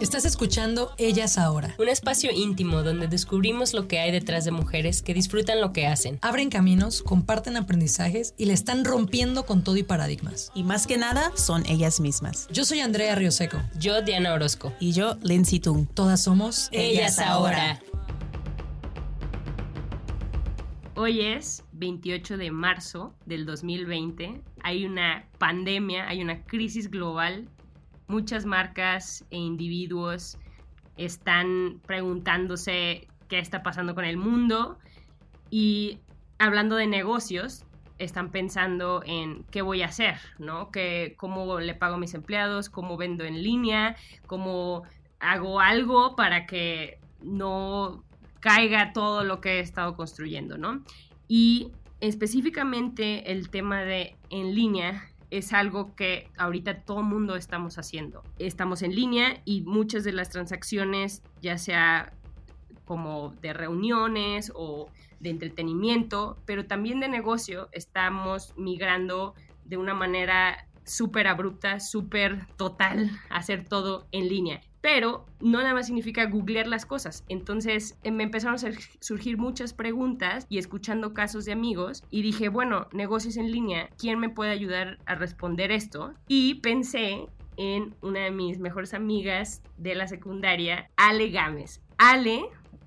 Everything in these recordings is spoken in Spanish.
Estás escuchando Ellas Ahora. Un espacio íntimo donde descubrimos lo que hay detrás de mujeres que disfrutan lo que hacen. Abren caminos, comparten aprendizajes y le están rompiendo con todo y paradigmas. Y más que nada, son ellas mismas. Yo soy Andrea Rioseco. Yo, Diana Orozco. Y yo, Lindsay Tung. Todas somos Ellas, Ahora. Hoy es 28 de marzo del 2020. Hay una pandemia, hay una crisis global muchas marcas e individuos están preguntándose qué está pasando con el mundo y hablando de negocios, están pensando en qué voy a hacer, ¿no? Que, cómo le pago a mis empleados, cómo vendo en línea, cómo hago algo para que no caiga todo lo que he estado construyendo, ¿no? Y específicamente el tema de en línea es algo que ahorita todo mundo estamos haciendo. Estamos en línea y muchas de las transacciones, ya sea como de reuniones o de entretenimiento, pero también de negocio, estamos migrando de una manera súper abrupta, súper total, hacer todo en línea pero no nada más significa googlear las cosas. Entonces eh, me empezaron a surgir muchas preguntas y escuchando casos de amigos y dije, bueno, negocios en línea, ¿quién me puede ayudar a responder esto? Y pensé en una de mis mejores amigas de la secundaria, Ale Gámez. Ale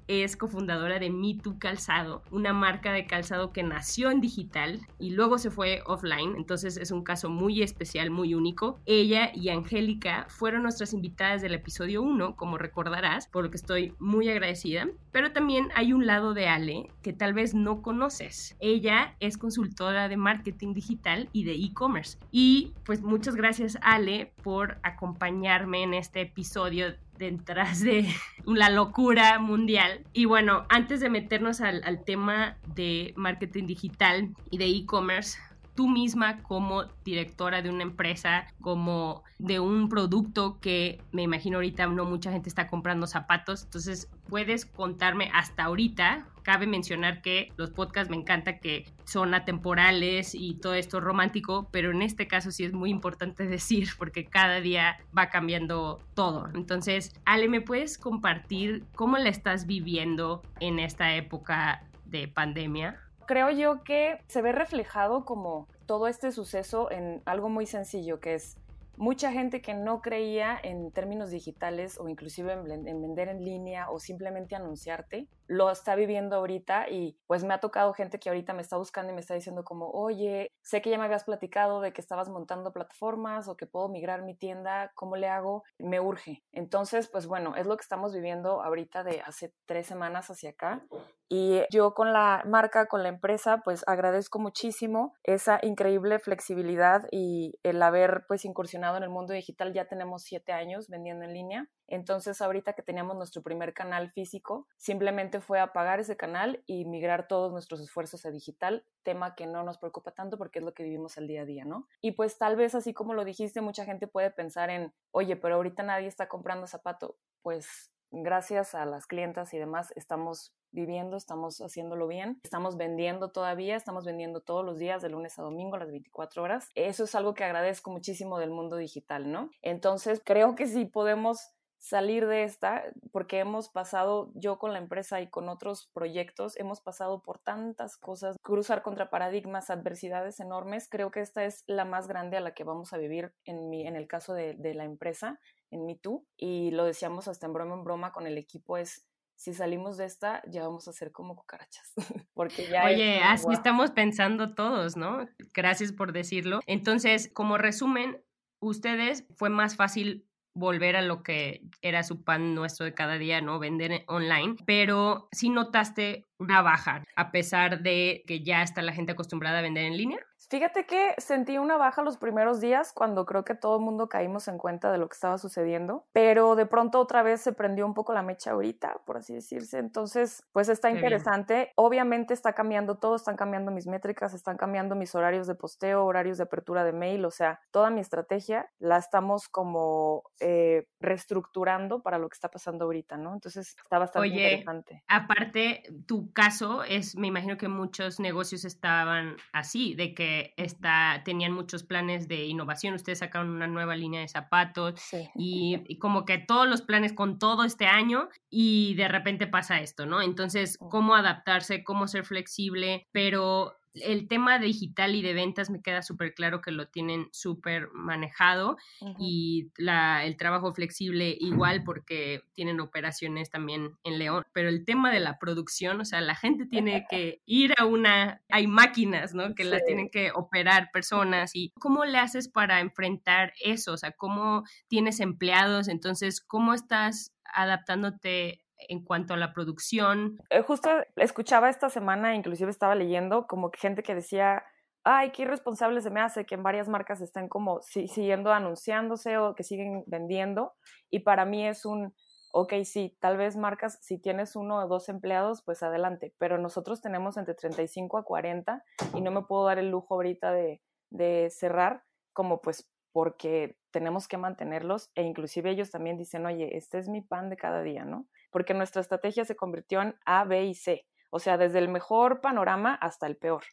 es cofundadora de Me Calzado, una marca de calzado que nació en digital y luego se fue offline, entonces es un caso muy especial, muy único. Ella y Angélica fueron nuestras invitadas del episodio 1, como recordarás, por lo que estoy muy agradecida, pero también hay un lado de Ale que tal vez no conoces. Ella es consultora de marketing digital y de e-commerce. Y pues muchas gracias Ale por acompañarme en este episodio detrás de la locura mundial. Y bueno, antes de meternos al, al tema de marketing digital y de e-commerce, tú misma como directora de una empresa, como de un producto que me imagino ahorita no mucha gente está comprando zapatos, entonces puedes contarme hasta ahorita. Cabe mencionar que los podcasts me encanta que son atemporales y todo esto romántico, pero en este caso sí es muy importante decir porque cada día va cambiando todo. Entonces, Ale, ¿me puedes compartir cómo la estás viviendo en esta época de pandemia? Creo yo que se ve reflejado como todo este suceso en algo muy sencillo, que es mucha gente que no creía en términos digitales o inclusive en, vender en línea o simplemente anunciarte, lo está viviendo ahorita y pues me ha tocado gente que ahorita me está buscando y me está diciendo como, oye, sé que ya me habías platicado de que estabas montando plataformas o que puedo migrar mi tienda, ¿cómo le hago? Me urge. Entonces, pues bueno, es lo que estamos viviendo ahorita de hace tres semanas hacia acá. Y yo con la marca, con la empresa, pues agradezco muchísimo esa increíble flexibilidad y el haber pues incursionado en el mundo digital. Ya tenemos siete años vendiendo en línea entonces, ahorita que teníamos nuestro primer canal físico, simplemente fue apagar ese canal y migrar todos nuestros esfuerzos a digital, tema que no nos preocupa tanto porque es lo que vivimos al día a día, ¿no? Y pues tal vez así como lo dijiste, mucha gente puede pensar en, oye, pero ahorita nadie está comprando zapato. Pues gracias a las clientas y demás estamos viviendo, estamos haciéndolo bien, estamos vendiendo todavía, estamos vendiendo todos los días de lunes a domingo las 24 horas. Eso es algo que agradezco muchísimo del mundo digital, ¿no? Entonces creo que sí podemos salir de esta, porque hemos pasado, yo con la empresa y con otros proyectos, hemos pasado por tantas cosas, cruzar contra paradigmas, adversidades enormes. Creo que esta es la más grande a la que vamos a vivir en, mi, en el caso de, de la empresa, en MeToo. Y lo decíamos hasta en broma en broma con el equipo, es si salimos de esta, ya vamos a ser como cucarachas. Porque ya Oye, así estamos pensando todos, ¿no? Gracias por decirlo. Entonces, como resumen, ustedes fue más fácil volver a lo que era su pan nuestro de cada día, ¿no? Vender online, pero sí notaste una baja, a pesar de que ya está la gente acostumbrada a vender en línea? Fíjate que sentí una baja los primeros días cuando creo que todo el mundo caímos en cuenta de lo que estaba sucediendo, pero de pronto otra vez se prendió un poco la mecha ahorita, por así decirse. Entonces, pues está interesante. Obviamente está cambiando todo, están cambiando mis métricas, están cambiando mis horarios de posteo, horarios de apertura de mail, o sea, toda mi estrategia la estamos como eh, reestructurando para lo que está pasando ahorita, ¿no? Entonces está bastante Oye, interesante. Aparte, tu caso es, me imagino que muchos negocios estaban así, de que está, tenían muchos planes de innovación, ustedes sacaron una nueva línea de zapatos y, como que todos los planes con todo este año y de repente pasa esto, ¿no? Entonces, ¿cómo adaptarse, cómo ser flexible? Pero el tema digital y de ventas me queda súper claro que lo tienen súper manejado y la, el trabajo flexible igual porque tienen operaciones también en León. Pero el tema de la producción, o sea, la gente tiene que ir a una, hay máquinas, ¿no? Que las tienen que operar personas y ¿cómo le haces para enfrentar eso? O sea, ¿cómo tienes empleados? Entonces, ¿cómo estás adaptándote en cuanto a la producción. Eh, justo escuchaba esta semana, inclusive estaba leyendo como que gente que decía, ay, qué irresponsable se me hace que en varias marcas estén como siguiendo anunciándose o que siguen vendiendo. Y para mí es un, ok, sí, tal vez marcas, si tienes uno o dos empleados, pues adelante, pero nosotros tenemos entre 35 a 40 y no me puedo dar el lujo ahorita de, de cerrar como pues porque tenemos que mantenerlos e inclusive ellos también dicen, oye, este es mi pan de cada día, ¿no? Porque nuestra estrategia se convirtió en A, B y C, o sea, desde el mejor panorama hasta el peor.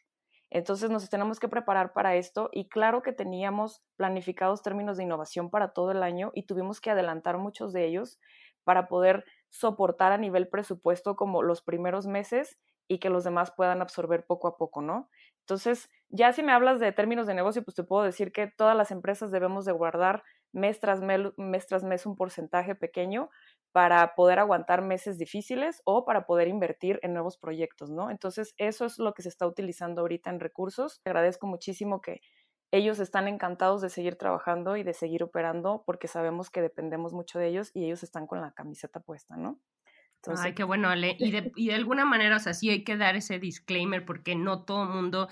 Entonces nos tenemos que preparar para esto y claro que teníamos planificados términos de innovación para todo el año y tuvimos que adelantar muchos de ellos para poder soportar a nivel presupuesto como los primeros meses y que los demás puedan absorber poco a poco, ¿no? Entonces, ya si me hablas de términos de negocio, pues te puedo decir que todas las empresas debemos de guardar mes tras mes, tras mes un porcentaje pequeño para poder aguantar meses difíciles o para poder invertir en nuevos proyectos, ¿no? Entonces, eso es lo que se está utilizando ahorita en recursos. Te agradezco muchísimo que ellos están encantados de seguir trabajando y de seguir operando porque sabemos que dependemos mucho de ellos y ellos están con la camiseta puesta, ¿no? Ay, qué bueno, Ale. Y de, y de alguna manera, o sea, sí hay que dar ese disclaimer porque no todo el mundo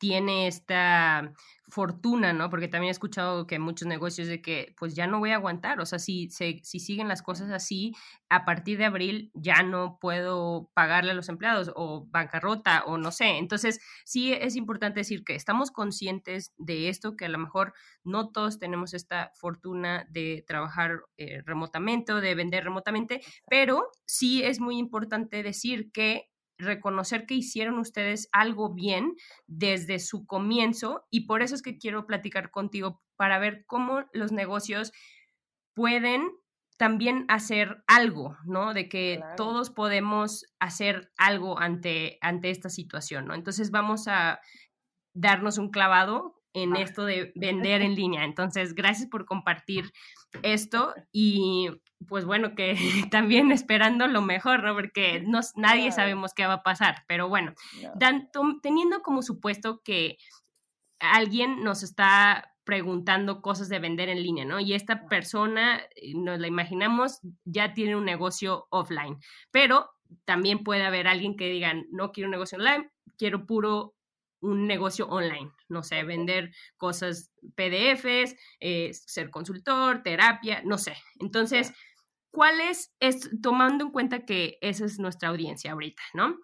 tiene esta fortuna, ¿no? Porque también he escuchado que muchos negocios de que pues ya no voy a aguantar, o sea, si, si siguen las cosas así, a partir de abril ya no puedo pagarle a los empleados o bancarrota o no sé. Entonces, sí es importante decir que estamos conscientes de esto, que a lo mejor no todos tenemos esta fortuna de trabajar eh, remotamente o de vender remotamente, pero sí es muy importante decir que reconocer que hicieron ustedes algo bien desde su comienzo y por eso es que quiero platicar contigo para ver cómo los negocios pueden también hacer algo, ¿no? De que todos podemos hacer algo ante, ante esta situación, ¿no? Entonces vamos a darnos un clavado en esto de vender en línea. Entonces, gracias por compartir esto y pues bueno, que también esperando lo mejor, ¿no? Porque no, nadie sabemos qué va a pasar, pero bueno, teniendo como supuesto que alguien nos está preguntando cosas de vender en línea, ¿no? Y esta persona, eh, nos la imaginamos, ya tiene un negocio offline, pero también puede haber alguien que diga, no quiero un negocio online, quiero puro un negocio online, no sé, vender cosas PDFs, eh, ser consultor, terapia, no sé. Entonces, ¿cuál es, tomando en cuenta que esa es nuestra audiencia ahorita, ¿no?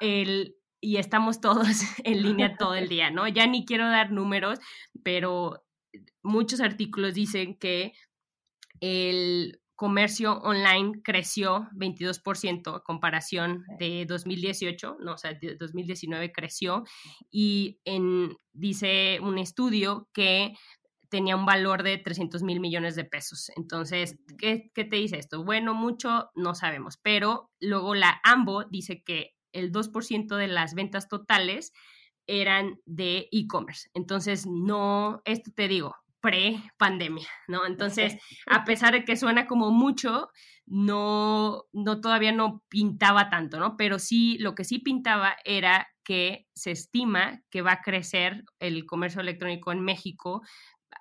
El, y estamos todos en línea todo el día, ¿no? Ya ni quiero dar números, pero muchos artículos dicen que el comercio online creció 22% a comparación de 2018, no, o sea, 2019 creció y en, dice un estudio que tenía un valor de 300 mil millones de pesos. Entonces, ¿qué, ¿qué, te dice esto? Bueno, mucho no sabemos, pero luego la AMBO dice que el 2% de las ventas totales eran de e-commerce. Entonces, no, esto te digo, pre-pandemia, ¿no? Entonces, a pesar de que suena como mucho, no, no todavía no pintaba tanto, ¿no? Pero sí, lo que sí pintaba era que se estima que va a crecer el comercio electrónico en México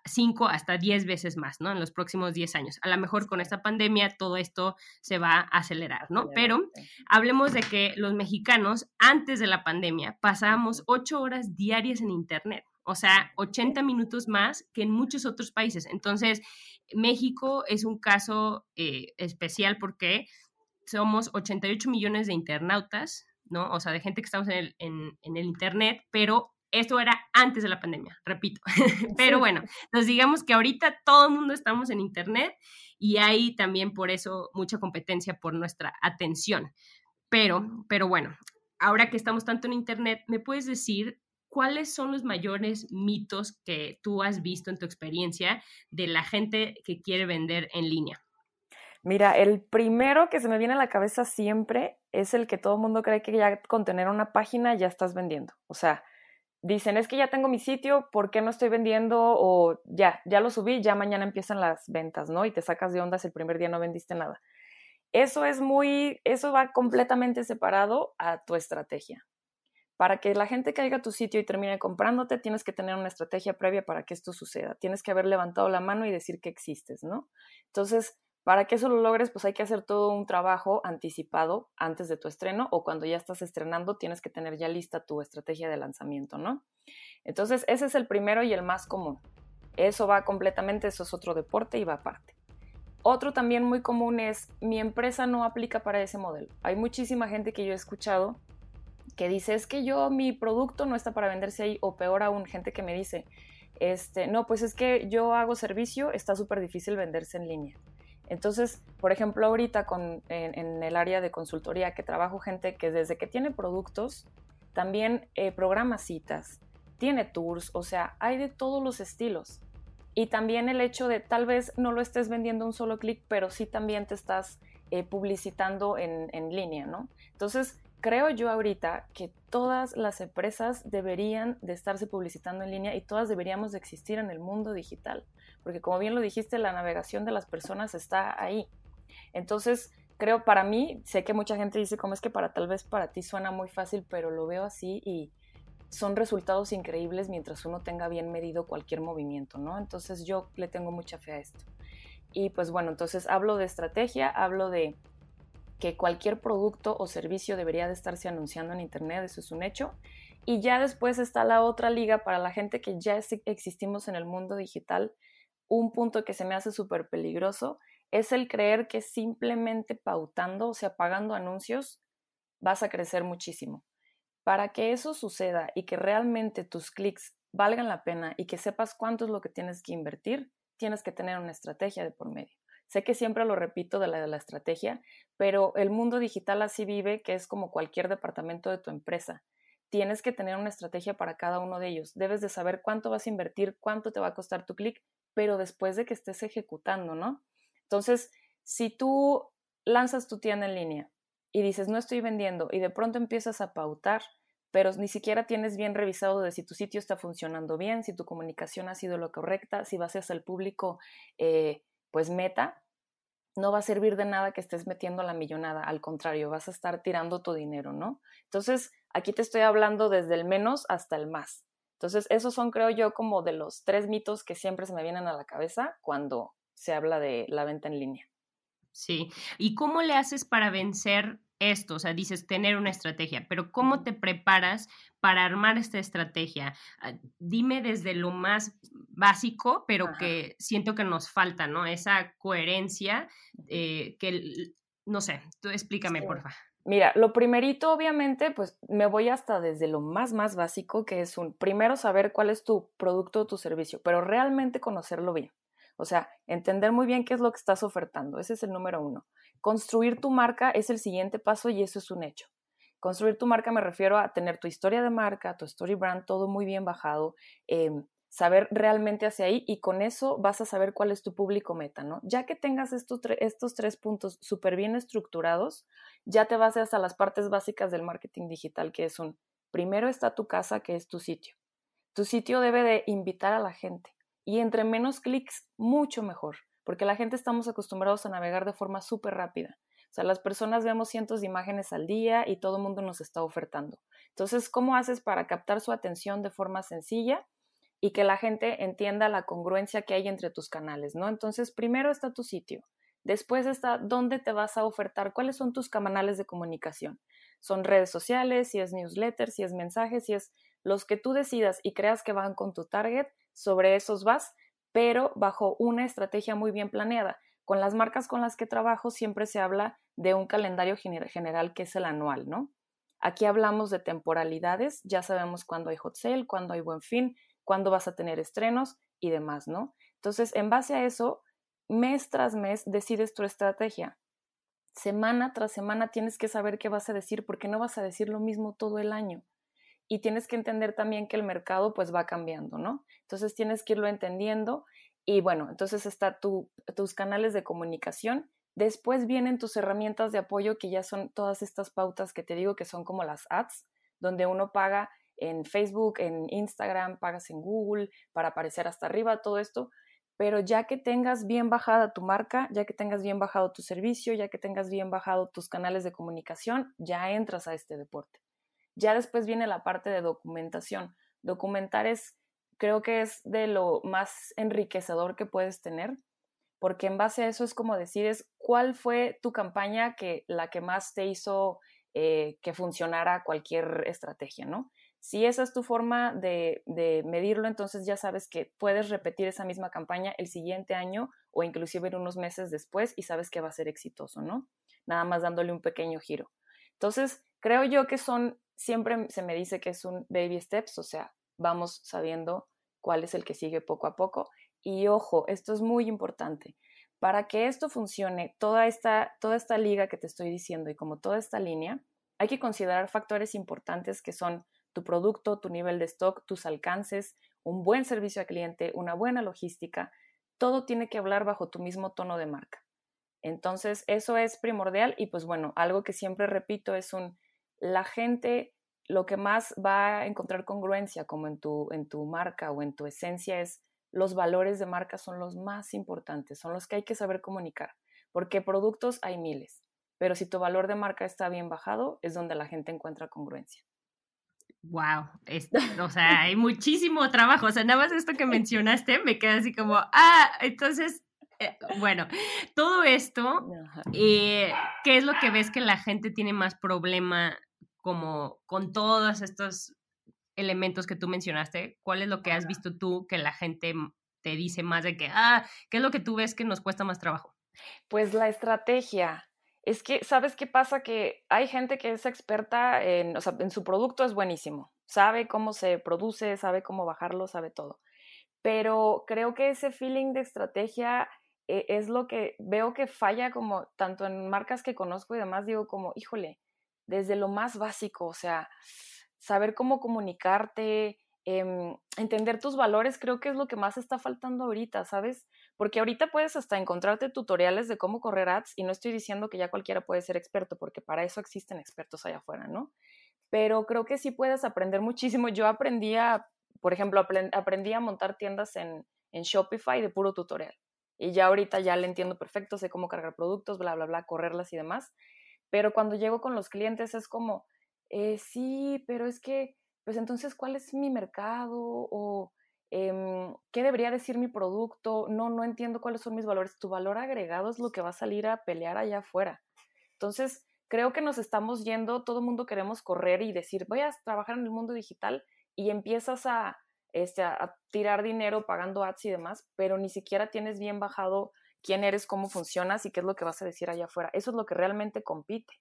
cinco hasta diez veces más, ¿no? En los próximos diez años. A lo mejor con esta pandemia todo esto se va a acelerar, ¿no? Pero hablemos de que los mexicanos antes de la pandemia pasábamos ocho horas diarias en Internet, o sea, 80 minutos más que en muchos otros países. Entonces, México es un caso eh, especial porque somos 88 millones de internautas, ¿no? O sea, de gente que estamos en el, en, en el Internet, pero esto era antes de la pandemia, repito. Pero bueno, nos digamos que ahorita todo el mundo estamos en Internet y hay también por eso mucha competencia por nuestra atención. Pero, pero bueno, ahora que estamos tanto en Internet, ¿me puedes decir cuáles son los mayores mitos que tú has visto en tu experiencia de la gente que quiere vender en línea? Mira, el primero que se me viene a la cabeza siempre es el que todo el mundo cree que ya con tener una página ya estás vendiendo. O sea, dicen, es que ya tengo mi sitio, ¿por qué no estoy vendiendo? O ya, ya lo subí, ya mañana empiezan las ventas, ¿no? Y te sacas de ondas el primer día no vendiste nada. Eso es muy, eso va completamente separado a tu estrategia. Para que la gente caiga a tu sitio y termine comprándote, tienes que tener una estrategia previa para que esto suceda. Tienes que haber levantado la mano y decir que existes, ¿no? Entonces, para que eso lo logres, pues hay que hacer todo un trabajo anticipado antes de tu estreno o cuando ya estás estrenando, tienes que tener ya lista tu estrategia de lanzamiento, ¿no? Entonces, ese es el primero y el más común. Eso va completamente, eso es otro deporte y va aparte. Otro también muy común es, mi empresa no aplica para ese modelo. Hay muchísima gente que yo he escuchado que dice, es que yo, mi producto no está para venderse ahí, o peor aún, gente que me dice, este, no, pues es que yo hago servicio, está súper difícil venderse en línea. Entonces, por ejemplo, ahorita en, el área de consultoría que trabajo gente que desde que tiene productos, también eh, programa citas, tiene tours, o sea, hay de todos los estilos. Y también el hecho de tal vez no lo estés vendiendo un solo clic, pero sí también te estás eh, publicitando en, en línea, ¿no? Entonces, creo yo ahorita que todas las empresas deberían de estarse publicitando en línea y todas deberíamos de existir en el mundo digital porque como bien lo dijiste, la navegación de las personas está ahí. Entonces, creo para mí, sé que mucha gente dice como es que para tal vez para ti suena muy fácil, pero lo veo así y son resultados increíbles mientras uno tenga bien medido cualquier movimiento, ¿no? Entonces yo le tengo mucha fe a esto. Y pues bueno, entonces hablo de estrategia, hablo de que cualquier producto o servicio debería de estarse anunciando en Internet, eso es un hecho. Y ya después está la otra liga para la gente que ya existimos en el mundo digital, un punto que se me hace súper peligroso es el creer que simplemente pautando, o sea, pagando anuncios, vas a crecer muchísimo. Para que eso suceda y que realmente tus clics valgan la pena y que sepas cuánto es lo que tienes que invertir, tienes que tener una estrategia de por medio. Sé que siempre lo repito de la de la estrategia, pero el mundo digital así vive, que es como cualquier departamento de tu empresa. Tienes que tener una estrategia para cada uno de ellos. Debes de saber cuánto vas a invertir, cuánto te va a costar tu clic pero después de que estés ejecutando, ¿no? Entonces, si tú lanzas tu tienda en línea y dices, no estoy vendiendo, y de pronto empiezas a pautar, pero ni siquiera tienes bien revisado de si tu sitio está funcionando bien, si tu comunicación ha sido lo correcta, si vas al público, eh, pues meta, no va a servir de nada que estés metiendo la millonada, al contrario, vas a estar tirando tu dinero, ¿no? Entonces, aquí te estoy hablando desde el menos hasta el más. Entonces, esos son, creo yo, como de los tres mitos que siempre se me vienen a la cabeza cuando se habla de la venta en línea. Sí, ¿y cómo le haces para vencer esto? O sea, dices tener una estrategia, pero ¿cómo te preparas para armar esta estrategia? Ah, dime desde lo más básico, pero que siento que nos falta, ¿no? Esa coherencia eh, que, no sé, tú explícame, por favor. Mira, lo primerito, obviamente, pues me voy hasta desde lo más, más básico, que es un, primero saber cuál es tu producto o tu servicio, pero realmente conocerlo bien. O sea, entender muy bien qué es lo que estás ofertando. Ese es el número uno. Construir tu marca es el siguiente paso y eso es un hecho. Construir tu marca me refiero a tener tu historia de marca, tu story brand, todo muy bien bajado, em, saber realmente hacia ahí y con eso vas a saber cuál es tu público meta, ¿no? Ya que tengas estos, estos tres puntos súper bien estructurados, ya te vas hasta las partes básicas del marketing digital, que es un, primero está tu casa, que es tu sitio. Tu sitio debe de invitar a la gente y entre menos clics, mucho mejor, porque la gente estamos acostumbrados a navegar de forma súper rápida. O sea, las personas vemos cientos de imágenes al día y todo el mundo nos está ofertando. Entonces, ¿cómo haces para captar su atención de forma sencilla? Y que la gente entienda la congruencia que hay entre tus canales, ¿no? Entonces, primero está tu sitio, después está dónde te vas a ofertar, cuáles son tus canales de comunicación. Son redes sociales, si es newsletter, si es mensajes, si es los que tú decidas y creas que van con tu target, sobre esos vas, pero bajo una estrategia muy bien planeada. Con las marcas con las que trabajo siempre se habla de un calendario general que es el anual, ¿no? Aquí hablamos de temporalidades, ya sabemos cuándo hay hot sale, cuándo hay buen fin, cuándo vas a tener estrenos y demás, ¿no? Entonces, en base a eso, mes tras mes decides tu estrategia. Semana tras semana tienes que saber qué vas a decir porque no vas a decir lo mismo todo el año. Y tienes que entender también que el mercado pues va cambiando, ¿no? Entonces tienes que irlo entendiendo y bueno, entonces está tu, tus canales de comunicación. Después vienen tus herramientas de apoyo, que ya son todas estas pautas que te digo que son como las ads, donde uno paga en Facebook, en Instagram, pagas en Google para aparecer hasta arriba, todo esto. Pero ya que tengas bien bajada tu marca, ya que tengas bien bajado tu servicio, ya que tengas bien bajado tus canales de comunicación, ya entras a este deporte. Ya después viene la parte de documentación. Documentar es creo que es de lo más enriquecedor que puedes tener, porque en base a eso es como decides cuál fue tu campaña que la que más te hizo eh, que funcionara cualquier estrategia, ¿no? Si esa es tu forma de, de, medirlo, entonces ya sabes que puedes repetir esa misma campaña el siguiente año o inclusive en unos meses después y sabes que va a ser exitoso, ¿no? Nada más dándole un pequeño giro. Entonces, creo yo que son, siempre se me dice que es un baby steps, o sea, vamos sabiendo cuál es el que sigue poco a poco. Y ojo, esto es muy importante. Para que esto funcione, toda esta, toda esta liga que te estoy diciendo y como toda esta línea, hay que considerar factores importantes que son tu producto, tu nivel de stock, tus alcances, un buen servicio al cliente, una buena logística. Todo tiene que hablar bajo tu mismo tono de marca. Entonces, eso es primordial y pues bueno, algo que siempre repito es un, la gente lo que más va a encontrar congruencia como en tu, en tu marca o en tu esencia es los valores de marca son los más importantes, son los que hay que saber comunicar, porque productos hay miles, pero si tu valor de marca está bien bajado, es donde la gente encuentra congruencia. Wow, o sea, hay muchísimo trabajo, o sea, nada más esto que mencionaste me queda así como, ah, entonces eh, bueno, todo esto, eh, ¿qué es lo que ves que la gente tiene más problema como con todos estos elementos que tú mencionaste, ¿cuál es lo que has visto tú que la gente te dice más de que, ah, ¿qué es lo que tú ves que nos cuesta más trabajo? Pues la estrategia. Es que, ¿sabes qué pasa? Que hay gente que es experta en, o sea, en su producto es buenísimo, sabe cómo se produce, sabe cómo bajarlo, sabe todo. Pero creo que ese feeling de estrategia eh, es lo que veo que falla como tanto en marcas que conozco y demás, digo como, híjole, desde lo más básico, o sea, saber cómo comunicarte, em, entender tus valores, creo que es lo que más está faltando ahorita, ¿sabes? Porque ahorita puedes hasta encontrarte tutoriales de cómo correr ads y no estoy diciendo que ya cualquiera puede ser experto, porque para eso existen expertos allá afuera, ¿no? Pero creo que sí puedes aprender muchísimo. Yo aprendí a, por ejemplo, aprendí a montar tiendas en, en Shopify de puro tutorial. Y ya ahorita ya le entiendo perfecto, sé cómo cargar productos, bla, bla, bla, correrlas y demás. Pero cuando llego con los clientes es como, eh, sí, pero es que, pues entonces, ¿cuál es mi mercado? O em, ¿qué debería decir mi producto? No, no entiendo cuáles son mis valores. Tu valor agregado es lo que va a salir a pelear allá afuera. Entonces, creo que nos estamos yendo, todo el mundo queremos correr y decir, voy a trabajar en el mundo digital y empiezas a, este, a tirar dinero pagando ads y demás, pero ni siquiera tienes bien bajado quién eres, cómo funcionas y qué es lo que vas a decir allá afuera. Eso es lo que realmente compite.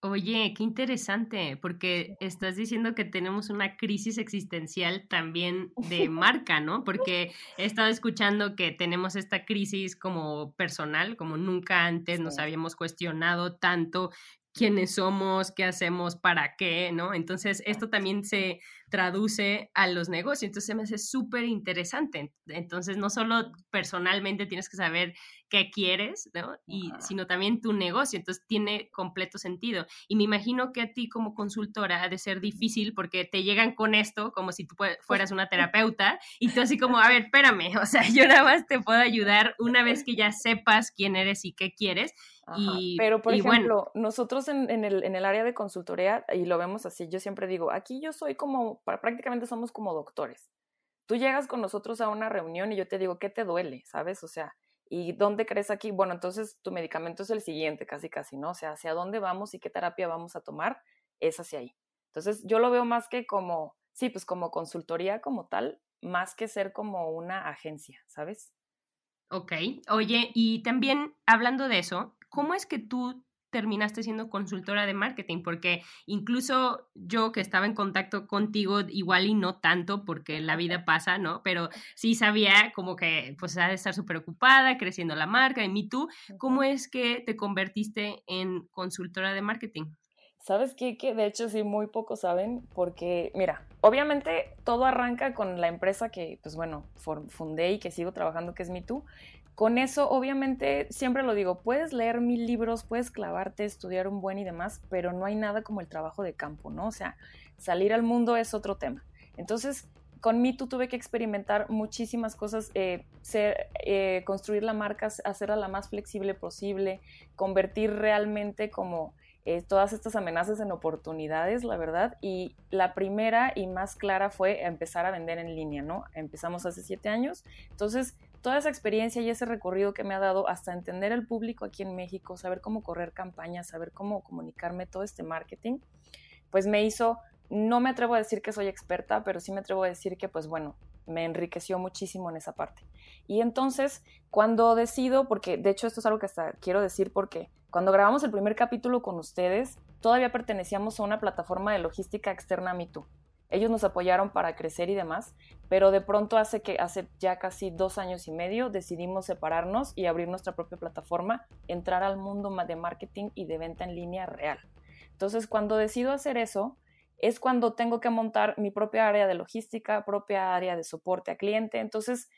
Oye, qué interesante, porque estás diciendo que tenemos una crisis existencial también de marca, ¿no? Porque he estado escuchando que tenemos esta crisis como personal, como nunca antes nos habíamos cuestionado tanto quiénes somos, qué hacemos, para qué, ¿no? Entonces, esto también se traduce a los negocios, entonces se me hace súper interesante. Entonces, no solo personalmente tienes que saber qué quieres, ¿no? Y, sino también tu negocio, entonces tiene completo sentido. Y me imagino que a ti como consultora ha de ser difícil porque te llegan con esto como si tú fueras una terapeuta y tú así como, a ver, espérame, o sea, yo nada más te puedo ayudar una vez que ya sepas quién eres y qué quieres pero, por ejemplo, nosotros en, en, el, en, el, área de consultoría, y lo vemos así, yo siempre digo, aquí yo soy como, prácticamente somos como doctores. tú llegas con nosotros a una reunión y yo te digo, ¿qué te duele? ¿Sabes? O sea, ¿y dónde crees aquí? Bueno, entonces tu medicamento es el siguiente, casi, casi, ¿no? O sea, hacia dónde vamos y qué terapia vamos a tomar es hacia ahí. Entonces, yo lo veo más que como, sí, pues como consultoría como tal, más que ser como una agencia, ¿sabes? Ok, oye, y también hablando de eso, ¿cómo es que tú terminaste siendo consultora de marketing? Porque incluso yo que estaba en contacto contigo, igual y no tanto, porque la vida pasa, ¿no? Pero sí sabía como que pues ha de estar súper ocupada, creciendo la marca, y mí tú, ¿cómo es que te convertiste en consultora de marketing? ¿Sabes qué? Que de hecho sí, muy pocos saben, porque mira, obviamente todo arranca con la empresa que, pues bueno, fundé y que sigo trabajando, que es MeToo. Con eso, obviamente, siempre lo digo, puedes leer mil libros, puedes clavarte, estudiar un buen y demás, pero no hay nada como el trabajo de campo, ¿no? O sea, salir al mundo es otro tema. Entonces, con MeToo tuve que experimentar muchísimas cosas, eh, ser, eh, construir la marca, hacerla la más flexible posible, convertir realmente como eh, todas estas amenazas en oportunidades, la verdad. Y la primera y más clara fue empezar a vender en línea, ¿no? Empezamos hace siete años. Entonces, toda esa experiencia y ese recorrido que me ha dado hasta entender el público aquí en México, saber cómo correr campañas, saber cómo comunicarme todo este marketing, pues me hizo, no me atrevo a decir que soy experta, pero sí me atrevo a decir que, pues bueno, me enriqueció muchísimo en esa parte. Y entonces, cuando decido, porque de hecho esto es algo que hasta quiero decir porque cuando grabamos el primer capítulo con ustedes, todavía pertenecíamos a una plataforma de logística externa MeToo. Ellos nos apoyaron para crecer y demás, pero de pronto hace que hace ya casi dos años y medio decidimos separarnos y abrir nuestra propia plataforma, entrar al mundo de marketing y de venta en línea real. Entonces, cuando decido hacer eso, es cuando tengo que montar mi propia área de logística, propia área de soporte a cliente. Entonces,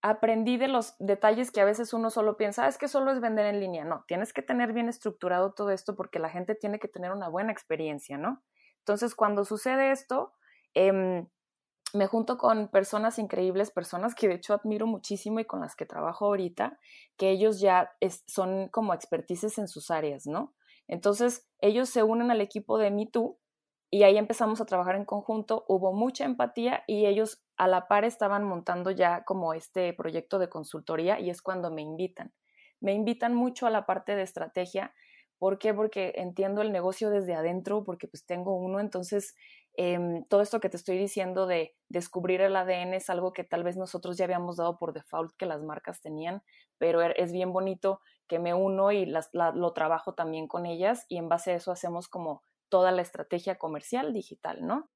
aprendí de los detalles que a veces uno solo piensa, ah, es que solo es vender en línea. No, tienes que tener bien estructurado todo esto porque la gente tiene que tener una buena experiencia, ¿no? Entonces, cuando sucede esto, em, me junto con personas increíbles, personas que de hecho admiro muchísimo y con las que trabajo ahorita, que ellos ya son como expertices en sus áreas, ¿no? Entonces, ellos se unen al equipo de MeToo y ahí empezamos a trabajar en conjunto, hubo mucha empatía y ellos a la par estaban montando ya como este proyecto de consultoría y es cuando me invitan. Me invitan mucho a la parte de estrategia. ¿Por qué? Porque entiendo el negocio desde adentro, porque pues tengo uno, entonces em, todo esto que te estoy diciendo de descubrir el ADN es algo que tal vez nosotros ya habíamos dado por default que las marcas tenían, pero er, es bien bonito que me uno y lo trabajo también con ellas y en base a eso hacemos como toda la estrategia comercial digital, ¿no?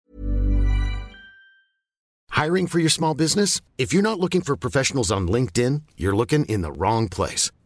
Hiring for your small business? If you're not looking for professionals on LinkedIn, you're looking in the wrong place.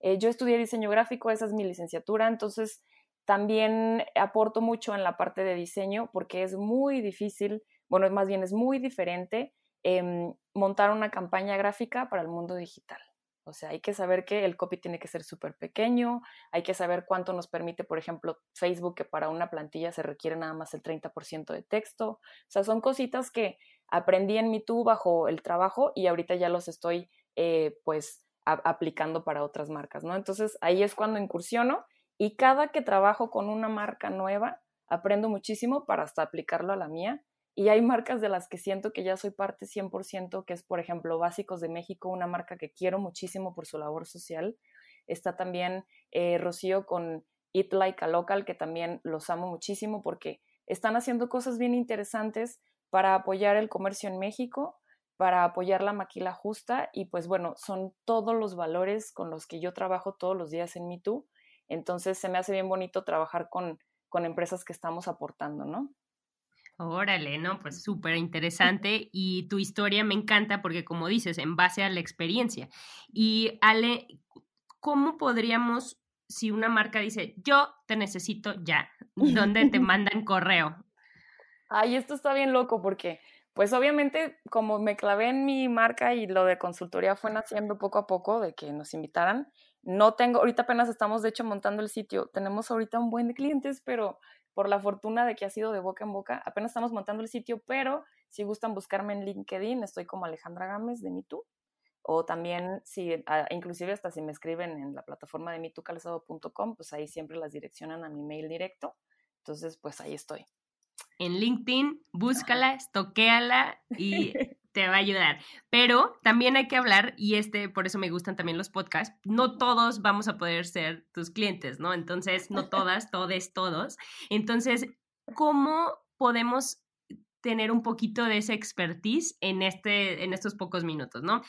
eh, yo estudié diseño gráfico, esa es mi licenciatura, entonces también aporto mucho en la parte de diseño porque es muy difícil, bueno, más bien es muy diferente eh, montar una campaña gráfica para el mundo digital. O sea, hay que saber que el copy tiene que ser súper pequeño, hay que saber cuánto nos permite, por ejemplo, Facebook, que para una plantilla se requiere nada más el 30% de texto. O sea, son cositas que aprendí en mi tú bajo el trabajo y ahorita ya los estoy, eh, pues, aplicando para otras marcas, ¿no? Entonces, ahí es cuando incursiono y cada que trabajo con una marca nueva, aprendo muchísimo para hasta aplicarlo a la mía y hay marcas de las que siento que ya soy parte 100%, que es, por ejemplo, Básicos de México, una marca que quiero muchísimo por su labor social. Está también eh, Rocío con Eat Like a Local, que también los amo muchísimo porque están haciendo cosas bien interesantes para apoyar el comercio en México, para apoyar la maquila justa y pues bueno, son todos los valores con los que yo trabajo todos los días en MeToo. Entonces se me hace bien bonito trabajar con, con empresas que estamos aportando, ¿no? Órale, ¿no? Pues súper interesante y tu historia me encanta porque como dices, en base a la experiencia. Y Ale, ¿cómo podríamos, si una marca dice, yo te necesito ya, ¿dónde te mandan correo? Ay, esto está bien loco porque Pues obviamente, como me clavé en mi marca y lo de consultoría fue naciendo poco a poco de que nos invitaran, no tengo, ahorita apenas estamos de hecho montando el sitio, tenemos ahorita un buen de clientes, pero por la fortuna de que ha sido de boca en boca, apenas estamos montando el sitio, pero si gustan buscarme en LinkedIn, estoy como Alejandra Gámez de MeToo, o también si, ah, inclusive hasta si me escriben en la plataforma de mitucalzado.com, pues ahí siempre las direccionan a mi mail directo, entonces pues ahí estoy. En LinkedIn, búscala, estoquéala y te va a ayudar. Pero también hay que hablar, y este, por eso me gustan también los podcasts, no todos vamos a poder ser tus clientes, ¿no? Entonces, no todas, todes, todos. Entonces, ¿cómo podemos tener un poquito de esa expertise en, este, en estos pocos minutos, ¿no?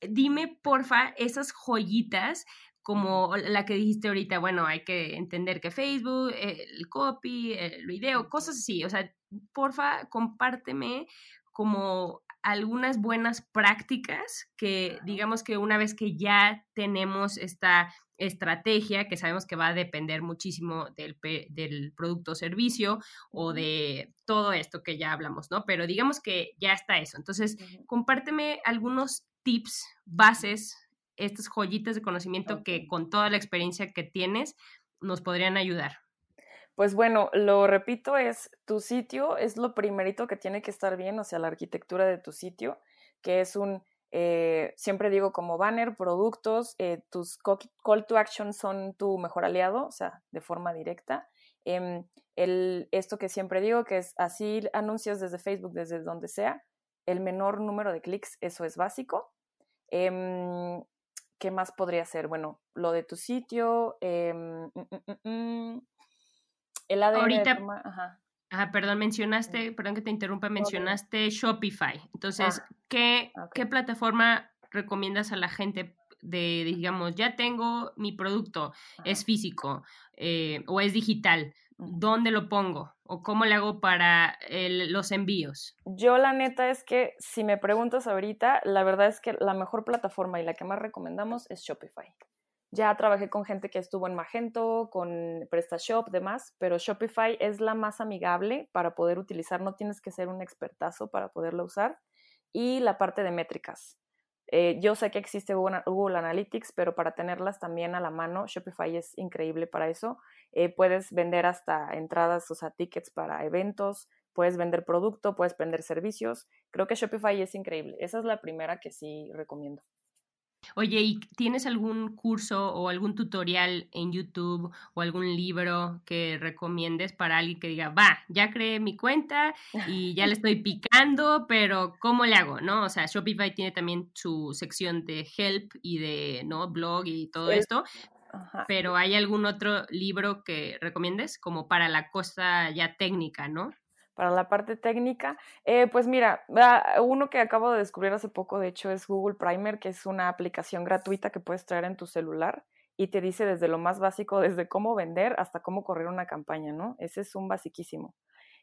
Dime, porfa, esas joyitas como la que dijiste ahorita, bueno, hay que entender que Facebook, el copy, el video, cosas así, o sea, porfa, compárteme como algunas buenas prácticas que digamos que una vez que ya tenemos esta estrategia, que sabemos que va a depender muchísimo del, del producto o servicio o de todo esto que ya hablamos, ¿no? Pero digamos que ya está eso. Entonces, compárteme algunos tips, bases, estas joyitas de conocimiento que con toda la experiencia que tienes nos podrían ayudar. Pues bueno, lo repito, es tu sitio, es lo primerito que tiene que estar bien, o sea, la arquitectura de tu sitio, que es un, eh, siempre digo como banner, productos, eh, tus call to action son tu mejor aliado, o sea, de forma directa. Em, el, esto que siempre digo, que es así anuncios desde Facebook, desde donde sea, el menor número de clics, eso es básico. ¿Qué más podría ser? Bueno, lo de tu sitio, em, mm, mm, mm, el ADN Ahorita, ajá. perdón, mencionaste, perdón que te interrumpa, mencionaste Shopify. Entonces, ah, ¿qué, ¿qué plataforma recomiendas a la gente de, digamos, ya tengo mi producto, es físico eh, o es digital? ¿Dónde lo pongo? ¿O cómo le hago para los envíos? Yo la neta es que si me preguntas ahorita, la verdad es que la mejor plataforma y la que más recomendamos es Shopify. Ya trabajé con gente que estuvo en Magento, con PrestaShop, demás, pero Shopify es la más amigable para poder utilizar. No tienes que ser un expertazo para poderla usar. Y la parte de métricas. Eh, yo sé que existe Google, Analytics, pero para tenerlas también a la mano, Shopify es increíble para eso. Eh, puedes vender hasta entradas, o sea, tickets para eventos, puedes vender producto, puedes vender servicios. Creo que Shopify es increíble. Esa es la primera que sí recomiendo. Oye, ¿y tienes algún curso o algún tutorial en YouTube o algún libro que recomiendes para alguien que diga, va, ya creé mi cuenta y ya le estoy picando, pero ¿cómo le hago? ¿No? O sea, Shopify tiene también su sección de help y de, ¿no? Blog y todo esto. Pero ¿hay algún otro libro que recomiendes como para la cosa ya técnica, ¿no? Para la parte técnica. Eh, pues mira, uno que acabo de descubrir hace poco, de hecho, es Google Primer, que es una aplicación gratuita que puedes traer en tu celular y te dice desde lo más básico, desde cómo vender hasta cómo correr una campaña, ¿no? Ese es un basiquísimo.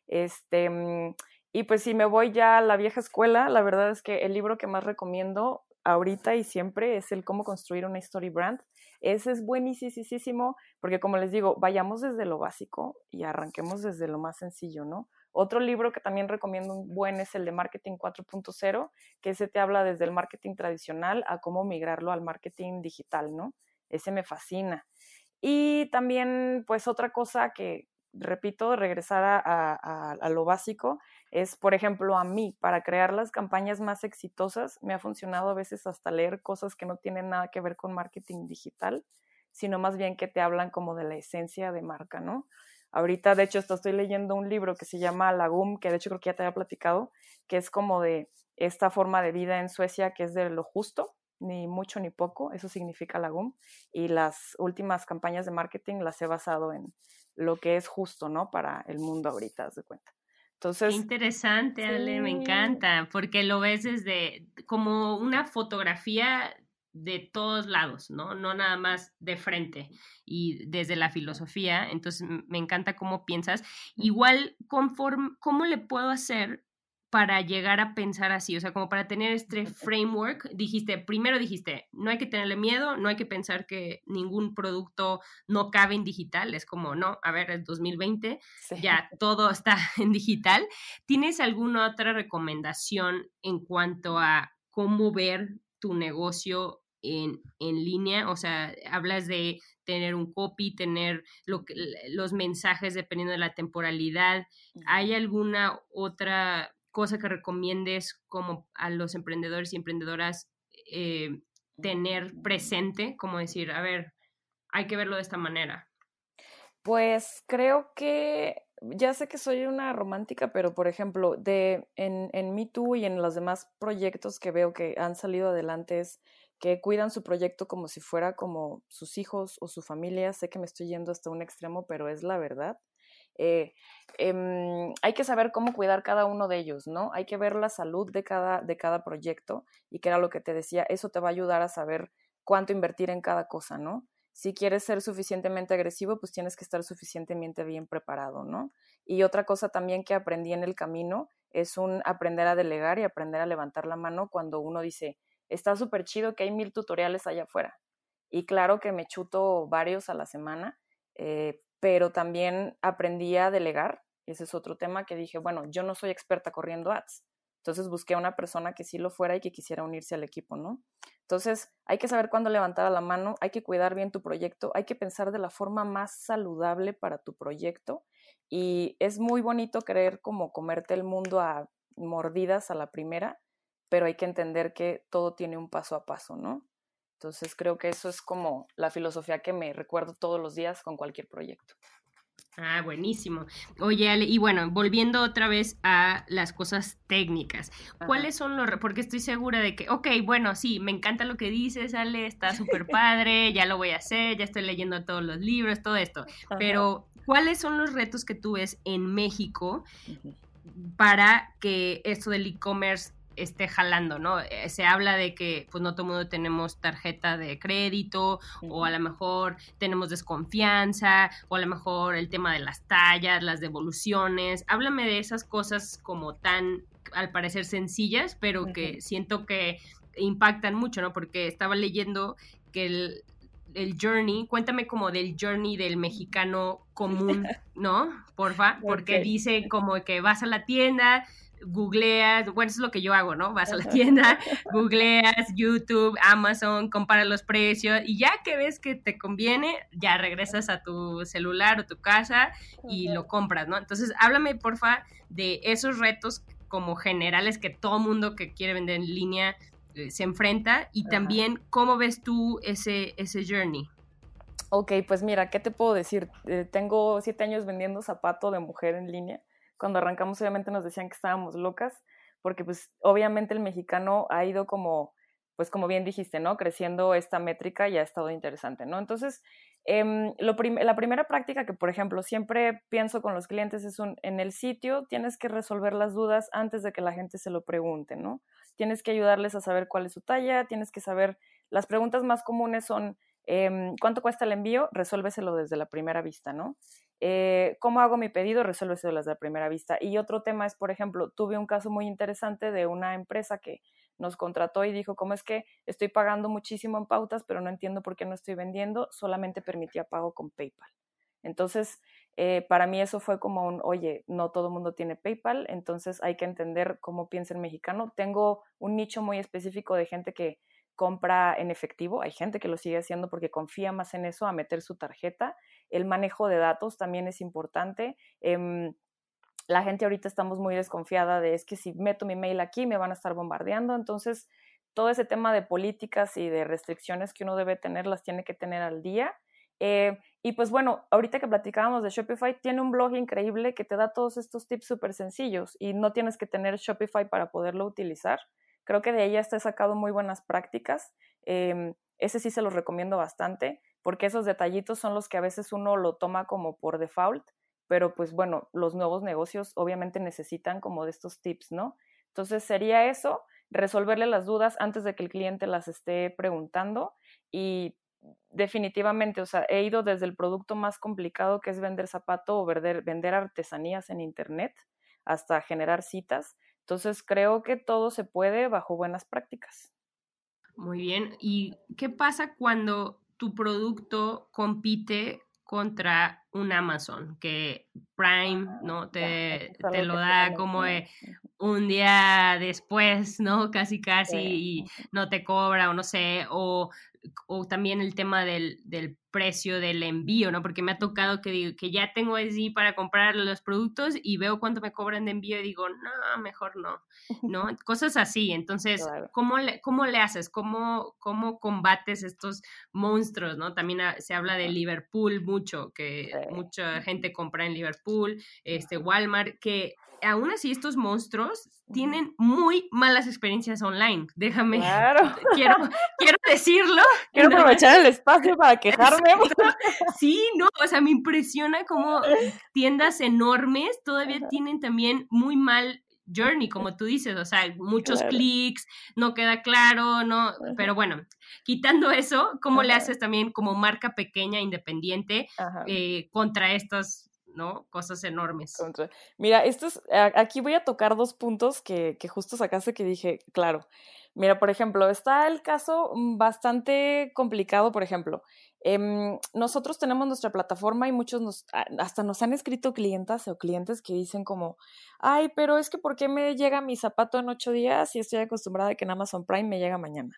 Este, mm, y pues si me voy ya a la vieja escuela, la verdad es que el libro que más recomiendo ahorita y siempre es el cómo construir una story brand. Ese es buenísimo porque como les digo, vayamos desde lo básico y arranquemos desde lo más sencillo, ¿no? Otro libro que también recomiendo un buen es el de Marketing 4.0, que ese te habla desde el marketing tradicional a cómo migrarlo al marketing digital, ¿no? Ese me fascina. Y también, pues otra cosa que, repito, regresar a, a, lo básico, es, por ejemplo, a mí, para crear las campañas más exitosas, me ha funcionado a veces hasta leer cosas que no tienen nada que ver con marketing digital, sino más bien que te hablan como de la esencia de marca, ¿no? Ahorita, de hecho, estoy leyendo un libro que se llama Lagum, que de hecho creo que ya te había platicado, que es como de esta forma de vida en Suecia que es de lo justo, ni mucho ni poco, eso significa Lagum, y las últimas campañas de marketing las he basado en lo que es justo, ¿no? Para el mundo ahorita, haz de cuenta. Entonces, interesante, Ale, me encanta, porque lo ves desde como una fotografía de todos lados, ¿no? No nada más de frente y desde la filosofía. Entonces, me encanta cómo piensas. Igual, conforme, ¿cómo le puedo hacer para llegar a pensar así? O sea, como para tener este framework, dijiste, primero dijiste, no hay que tenerle miedo, no hay que pensar que ningún producto no cabe en digital, es como, no, a ver, es 2020, ya todo está en digital. ¿Tienes alguna otra recomendación en cuanto a cómo ver tu negocio en, en línea? O sea, hablas de tener un copy, tener lo que, los mensajes dependiendo de la temporalidad. ¿Hay alguna otra cosa que recomiendes como a los emprendedores y emprendedoras eh, tener presente? Como decir, a ver, hay que verlo de esta manera. Pues creo que ya sé que soy una romántica, pero por ejemplo, de en, en Me Too y en los demás proyectos que veo que han salido adelante es que cuidan su proyecto como si fuera como sus hijos o su familia. Sé que me estoy yendo hasta un extremo, pero es la verdad. Eh, em, hay que saber cómo cuidar cada uno de ellos, ¿no? Hay que ver la salud de cada, de cada proyecto y que era lo que te decía, eso te va a ayudar a saber cuánto invertir en cada cosa, ¿no? Si quieres ser suficientemente agresivo, pues tienes que estar suficientemente bien preparado, ¿no? Y otra cosa también que aprendí en el camino es un aprender a delegar y aprender a levantar la mano cuando uno dice, está súper chido que hay mil tutoriales allá afuera. Y claro que me chuto varios a la semana, eh, pero también aprendí a delegar. Ese es otro tema que dije, bueno, yo no soy experta corriendo ads. Entonces busqué a una persona que sí lo fuera y que quisiera unirse al equipo, ¿no? Entonces hay que saber cuándo levantar la mano, hay que cuidar bien tu proyecto, hay que pensar de la forma más saludable para tu proyecto y es muy bonito querer como comerte el mundo a mordidas a la primera, pero hay que entender que todo tiene un paso a paso, ¿no? Entonces creo que eso es como la filosofía que me recuerdo todos los días con cualquier proyecto. Ah, buenísimo. Oye, Ale, y bueno, volviendo otra vez a las cosas técnicas, ¿cuáles son los, porque estoy segura de que, ok, bueno, sí, me encanta lo que dices, Ale, está súper padre, ya lo voy a hacer, ya estoy leyendo todos los libros, todo esto, pero ¿cuáles son los retos que tú ves en México para que esto del e-commerce esté jalando, ¿no? Eh, se habla de que pues no todo el mundo tenemos tarjeta de crédito o a lo mejor tenemos desconfianza o a lo mejor el tema de las tallas, las devoluciones. Háblame de esas cosas como tan al parecer sencillas, pero que siento que impactan mucho, ¿no? Porque estaba leyendo que el, el journey, cuéntame como del journey del mexicano común, ¿no? Porfa, porque dice como que vas a la tienda, googleas, bueno, eso es lo que yo hago, ¿no? Vas a la tienda, googleas YouTube, Amazon, comparas los precios y ya que ves que te conviene, ya regresas a tu celular o tu casa y lo compras, ¿no? Entonces, háblame, porfa, de esos retos como generales que todo mundo que quiere vender en línea eh, se enfrenta y también cómo ves tú ese, ese journey. Ok, pues mira, ¿qué te puedo decir? Eh, tengo siete años vendiendo zapato de mujer en línea cuando arrancamos obviamente nos decían que estábamos locas, porque pues obviamente el mexicano ha ido como, pues como bien dijiste, ¿no? Creciendo esta métrica y ha estado interesante, ¿no? Entonces, em, la primera práctica que, por ejemplo, siempre pienso con los clientes es un, en el sitio tienes que resolver las dudas antes de que la gente se lo pregunte, ¿no? Tienes que ayudarles a saber cuál es su talla, tienes que saber, las preguntas más comunes son, em, ¿cuánto cuesta el envío? Resuélveselo desde la primera vista, ¿no? Eh, ¿Cómo hago mi pedido? Resuélvese las de primera vista. Y otro tema es, por ejemplo, tuve un caso muy interesante de una empresa que nos contrató y dijo, ¿cómo es que estoy pagando muchísimo en pautas, pero no entiendo por qué no estoy vendiendo? Solamente permitía pago con PayPal. Entonces, eh, para mí eso fue como un, oye, no todo el mundo tiene PayPal, entonces hay que entender cómo piensa el mexicano. Tengo un nicho muy específico de gente que compra en efectivo, hay gente que lo sigue haciendo porque confía más en eso a meter su tarjeta el manejo de datos también es importante. Em, la gente ahorita estamos muy desconfiada de es que si meto mi mail aquí me van a estar bombardeando, entonces todo ese tema de políticas y de restricciones que uno debe tener las tiene que tener al día. Eh, y pues bueno, ahorita que platicábamos de Shopify, tiene un blog increíble que te da todos estos tips súper sencillos y no tienes que tener Shopify para poderlo utilizar. Creo que de ella está sacado muy buenas prácticas. Em, ese sí se los recomiendo bastante porque esos detallitos son los que a veces uno lo toma como por default, pero pues bueno, los nuevos negocios obviamente necesitan como de estos tips, ¿no? Entonces sería eso, resolverle las dudas antes de que el cliente las esté preguntando y definitivamente, o sea, he ido desde el producto más complicado que es vender zapato o vender, vender artesanías en internet hasta generar citas. Entonces creo que todo se puede bajo buenas prácticas. Muy bien. ¿Y qué pasa cuando tu producto compite contra un Amazon, que Prime, ah, ¿no? Te, te lo da como un día después, ¿no? Casi, casi, y no te cobra, o no sé, o o también el tema del, del, precio del envío, ¿no? Porque me ha tocado que, que ya tengo así para comprar los productos y veo cuánto me cobran de envío y digo, no, mejor no, ¿no? Cosas así. Entonces, ¿cómo, le, ¿cómo le haces? ¿Cómo, ¿Cómo combates estos monstruos, ¿no? También se habla de Liverpool mucho, que mucha gente compra en Liverpool, este Walmart, que aún así estos monstruos tienen muy malas experiencias online. Déjame. Claro. Quiero, quiero decirlo. Quiero aprovechar el espacio para quejarme. Sí, no, o sea, me impresiona cómo tiendas enormes todavía tienen también muy mal journey, como tú dices, o sea, muchos clics, no queda claro, no, pero bueno, quitando eso, ¿cómo le haces también como marca pequeña, independiente, eh, contra estas ¿no? Cosas enormes. Mira, esto aquí voy a tocar dos puntos que, que justo sacaste que dije, claro. Mira, por ejemplo, está el caso mm, bastante complicado, por ejemplo. Em, nosotros tenemos nuestra plataforma y muchos nos, hasta nos han escrito clientas o clientes que dicen como, ay, pero es que ¿por qué me llega mi zapato en ocho días y estoy acostumbrada a que en Amazon Prime me llega mañana?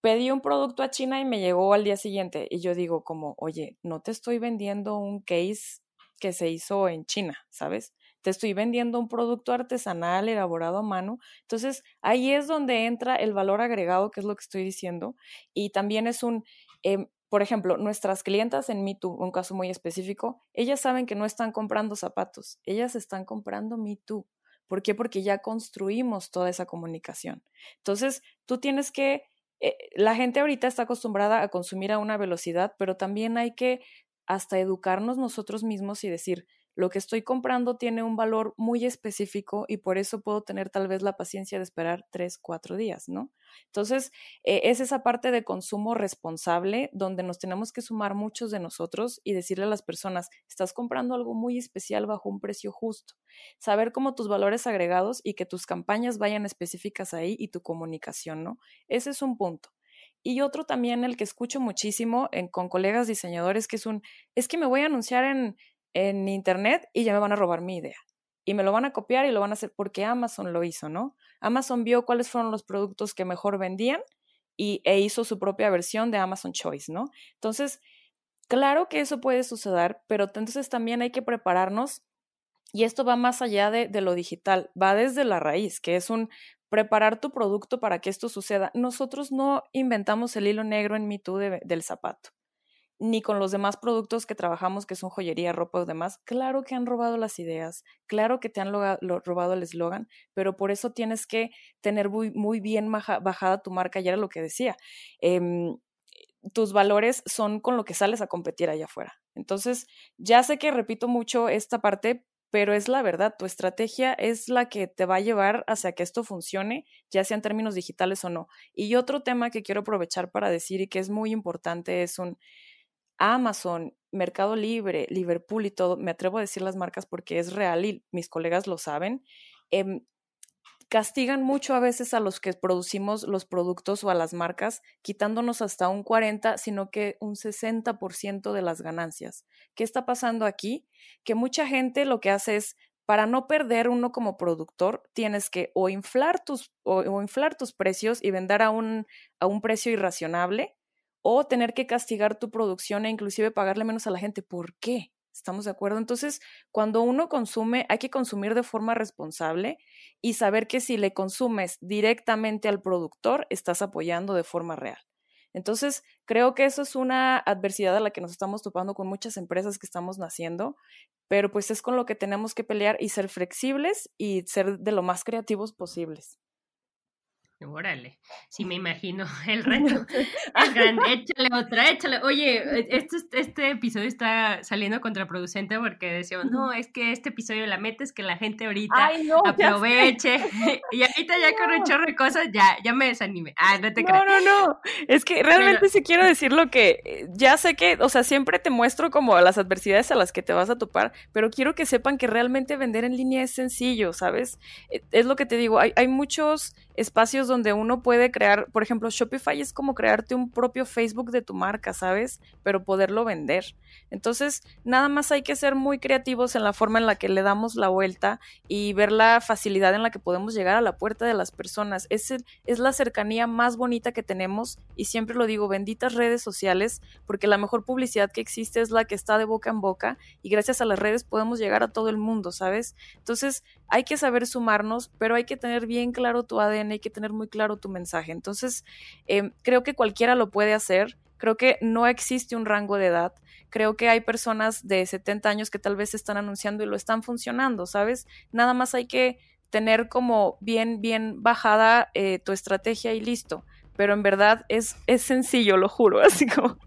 Pedí un producto a China y me llegó al día siguiente y yo digo como, oye, no te estoy vendiendo un case que se hizo en China, ¿sabes? Te estoy vendiendo un producto artesanal elaborado a mano. Entonces, ahí es donde entra el valor agregado, que es lo que estoy diciendo. Y también es un, em, por ejemplo, nuestras clientas en MeToo, un caso muy específico, ellas saben que no están comprando zapatos, ellas están comprando MeToo. ¿Por qué? Porque ya construimos toda esa comunicación. Entonces, tú tienes que, eh, la gente ahorita está acostumbrada a consumir a una velocidad, pero también hay que hasta educarnos nosotros mismos y decir, lo que estoy comprando tiene un valor muy específico y por eso puedo tener tal vez la paciencia de esperar tres, cuatro días, ¿no? Entonces, eh, es esa parte de consumo responsable donde nos tenemos que sumar muchos de nosotros y decirle a las personas, estás comprando algo muy especial bajo un precio justo. Saber cómo tus valores agregados y que tus campañas vayan específicas ahí y tu comunicación, ¿no? Ese es un punto. Y otro también, el que escucho muchísimo con colegas diseñadores, que es un, es que me voy a anunciar en, en Internet y ya me van a robar mi idea. Y me lo van a copiar y lo van a hacer porque Amazon lo hizo, ¿no? Amazon vio cuáles fueron los productos que mejor vendían y, e hizo su propia versión de Amazon Choice, ¿no? Entonces, claro que eso puede suceder, pero entonces también hay que prepararnos y esto va más allá de, de, lo digital, va desde la raíz, que es un preparar tu producto para que esto suceda. Nosotros no inventamos el hilo negro en MeToo del zapato, ni con los demás productos que trabajamos, que son joyería, ropa o demás. Claro que han robado las ideas, claro que te han robado el eslogan, pero por eso tienes que tener muy, bien bajada tu marca, ya era lo que decía. Em, tus valores son con lo que sales a competir allá afuera. Entonces, ya sé que repito mucho esta parte, pero es la verdad, tu estrategia es la que te va a llevar hacia que esto funcione, ya sea en términos digitales o no. Y otro tema que quiero aprovechar para decir y que es muy importante es un Amazon, Mercado Libre, Liverpool y todo, me atrevo a decir las marcas porque es real y mis colegas lo saben. Eh, castigan mucho a veces a los que producimos los productos o a las marcas, quitándonos hasta un 40, sino que un 60% de las ganancias. ¿Qué está pasando aquí? Que mucha gente lo que hace es, para no perder uno como productor, tienes que o inflar tus, o, inflar tus precios y vender a un, a un precio irracionable, o tener que castigar tu producción e inclusive pagarle menos a la gente. ¿Por qué? ¿Estamos de acuerdo? Entonces, cuando uno consume, hay que consumir de forma responsable y saber que si le consumes directamente al productor, estás apoyando de forma real. Entonces, creo que eso es una adversidad a la que nos estamos topando con muchas empresas que estamos naciendo, pero pues es con lo que tenemos que pelear y ser flexibles y ser de lo más creativos posibles. Órale, sí me imagino el reto. Es grande. Échale otra, échale. Oye, este, este episodio está saliendo contraproducente porque decíamos, no, es que este episodio la metes que la gente ahorita aproveche. y ahorita ya con un chorro de cosas ya, ya me desanime. Ah, no te creo. No, no, no. Es que realmente sí quiero decir lo que eh, ya sé que, o sea, siempre te muestro como las adversidades a las que te vas a topar, pero quiero que sepan que realmente vender en línea es sencillo, ¿sabes? Eh, es lo que te digo, hay, hay muchos espacios donde uno puede crear, por ejemplo, Shopify es como crearte un propio Facebook de tu marca, ¿sabes? Pero poderlo vender. Entonces, nada más hay que ser muy creativos en la forma en la que le damos la vuelta y ver la facilidad en la que podemos llegar a la puerta de las personas. Es, es la cercanía más bonita que tenemos y siempre lo digo, benditas redes sociales, porque la mejor publicidad que existe es la que está de boca en boca y gracias a las redes podemos llegar a todo el mundo, ¿sabes? Entonces, hay que saber sumarnos, pero hay que tener bien claro tu ADN, hay que tener muy claro tu mensaje. Entonces, em, creo que cualquiera lo puede hacer, creo que no existe un rango de edad, creo que hay personas de 70 años que tal vez están anunciando y lo están funcionando, ¿sabes? Nada más hay que tener como bien, bien bajada eh, tu estrategia y listo. Pero en verdad es, es sencillo, lo juro, así como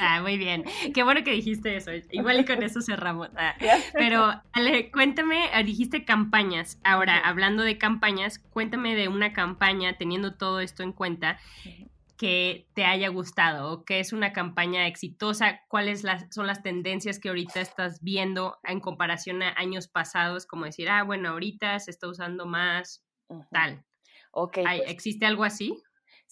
Ah, muy bien. Qué bueno que dijiste eso. Igual y con eso cerramos. Ah, pero, Ale, cuéntame, ah, dijiste campañas. Ahora, hablando de campañas, cuéntame de una campaña, teniendo todo esto en cuenta, que te haya gustado o que es una campaña exitosa. ¿Cuáles son las tendencias que ahorita estás viendo en comparación a años pasados? Como decir, ah, bueno, ahorita se está usando más, tal. Ok. Pues ¿Existe algo así?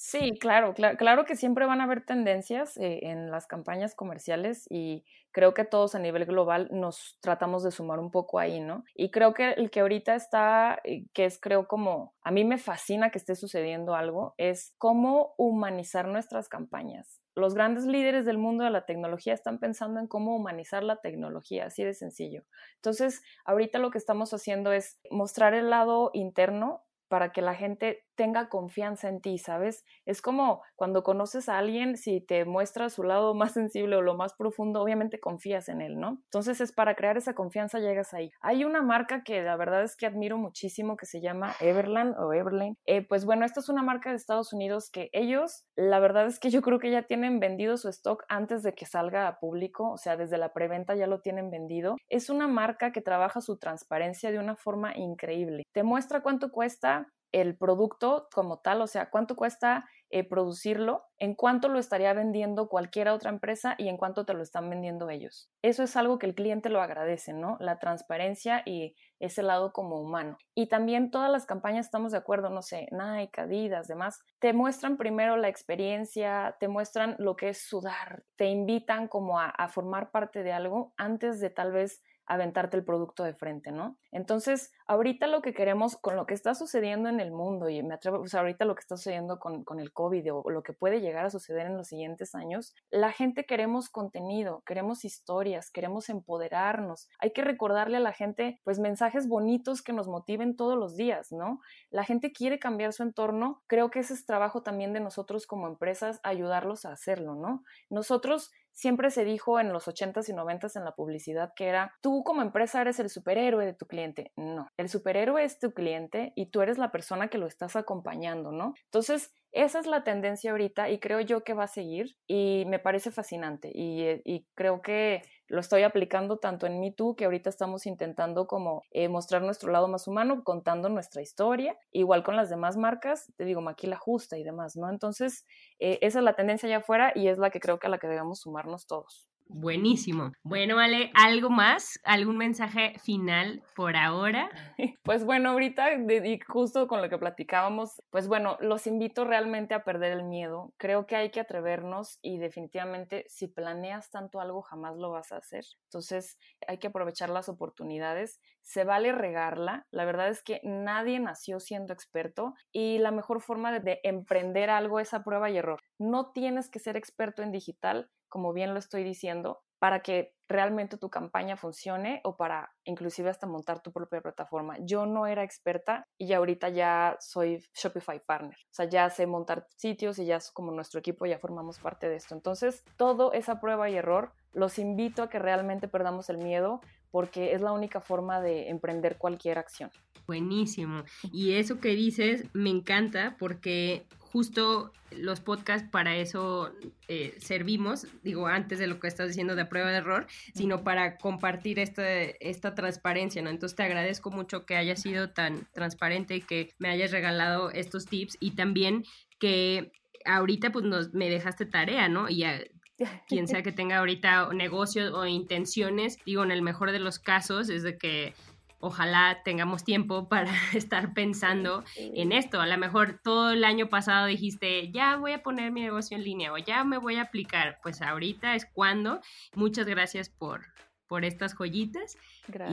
Sí, claro, claro, que siempre van a haber tendencias eh, en las campañas comerciales y creo que todos a nivel global nos tratamos de sumar un poco ahí, ¿no? Y creo que el que ahorita está, eh, que es creo como, a mí me fascina que esté sucediendo algo, es cómo humanizar nuestras campañas. Los grandes líderes del mundo de la tecnología están pensando en cómo humanizar la tecnología, así de sencillo. Entonces, ahorita lo que estamos haciendo es mostrar el lado interno para que la gente tenga confianza en ti, ¿sabes? Es como cuando conoces a alguien, si te muestra su lado más sensible o lo más profundo, obviamente confías en él, ¿no? Entonces es para crear esa confianza llegas ahí. Hay una marca que la verdad es que admiro muchísimo que se llama Everland o Everlane. Eh, pues bueno, esta es una marca de Estados Unidos que ellos, la verdad es que yo creo que ya tienen vendido su stock antes de que salga a público, o sea, desde la preventa ya lo tienen vendido. Es una marca que trabaja su transparencia de una forma increíble. Te muestra cuánto cuesta el producto como tal, o sea, cuánto cuesta eh, producirlo, en cuánto lo estaría vendiendo cualquier otra empresa y en cuánto te lo están vendiendo ellos. Eso es algo que el cliente lo agradece, ¿no? La transparencia y ese lado como humano. Y también todas las campañas estamos de acuerdo, no sé, Nike, Adidas, demás, te muestran primero la experiencia, te muestran lo que es sudar, te invitan como a, a formar parte de algo antes de tal vez aventarte el producto de frente, ¿no? Entonces, ahorita lo que queremos, con lo que está sucediendo en el mundo, y me atrevo, pues ahorita lo que está sucediendo con, con el COVID o lo que puede llegar a suceder en los siguientes años, la gente queremos contenido, queremos historias, queremos empoderarnos. Hay que recordarle a la gente, pues, mensajes bonitos que nos motiven todos los días, ¿no? La gente quiere cambiar su entorno, creo que ese es trabajo también de nosotros como empresas, ayudarlos a hacerlo, ¿no? Nosotros siempre se dijo en los 80s y 90s en la publicidad que era, tú como empresa eres el superhéroe de tu cliente. No, el superhéroe es tu cliente y tú eres la persona que lo estás acompañando, ¿no? Entonces, esa es la tendencia ahorita y creo yo que va a seguir y me parece fascinante y, eh, creo que lo estoy aplicando tanto en Me Too, que ahorita estamos intentando como eh, mostrar nuestro lado más humano, contando nuestra historia, igual con las demás marcas, te digo, Maquila Justa y demás, ¿no? Entonces, eh, esa es la tendencia allá afuera y es la que creo que a la que debemos sumarnos todos. Buenísimo. Bueno, vale, ¿algo más? ¿Algún mensaje final por ahora? Pues bueno, ahorita, y justo con lo que platicábamos, pues bueno, los invito realmente a perder el miedo. Creo que hay que atrevernos y definitivamente si planeas tanto algo, jamás lo vas a hacer. Entonces, hay que aprovechar las oportunidades. Se vale regarla. La verdad es que nadie nació siendo experto y la mejor forma de, de emprender algo es a prueba y error. No tienes que ser experto en digital como bien lo estoy diciendo, para que realmente tu campaña funcione o para inclusive hasta montar tu propia plataforma. Yo no era experta y ahorita ya soy Shopify Partner. O sea, ya sé montar sitios y ya como nuestro equipo ya formamos parte de esto. Entonces, todo esa prueba y error, los invito a que realmente perdamos el miedo porque es la única forma de emprender cualquier acción. Buenísimo. Y eso que dices me encanta porque justo los podcasts para eso eh, servimos, digo, antes de lo que estás diciendo de prueba de error, sino para compartir esta, esta transparencia, ¿no? Entonces te agradezco mucho que hayas sido tan transparente y que me hayas regalado estos tips y también que ahorita pues nos, me dejaste tarea, ¿no? Y a, quien sea que tenga ahorita negocios o intenciones, digo, en el mejor de los casos es de que ojalá tengamos tiempo para estar pensando en esto. A lo mejor todo el año pasado dijiste, ya voy a poner mi negocio en línea o ya me voy a aplicar. Pues ahorita es cuando. Muchas gracias por, por estas joyitas.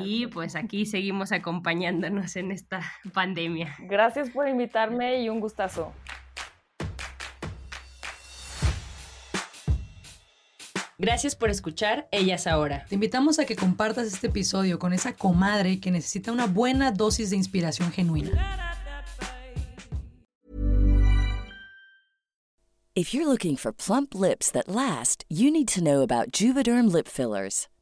Y pues aquí seguimos acompañándonos en esta pandemia. Gracias por invitarme y un gustazo. Gracias por escuchar Ellas Ahora. Te invitamos a que compartas este episodio con esa comadre que necesita una buena dosis de inspiración genuina. If you're looking for plump lips that last, you need to know about Juvederm lip fillers.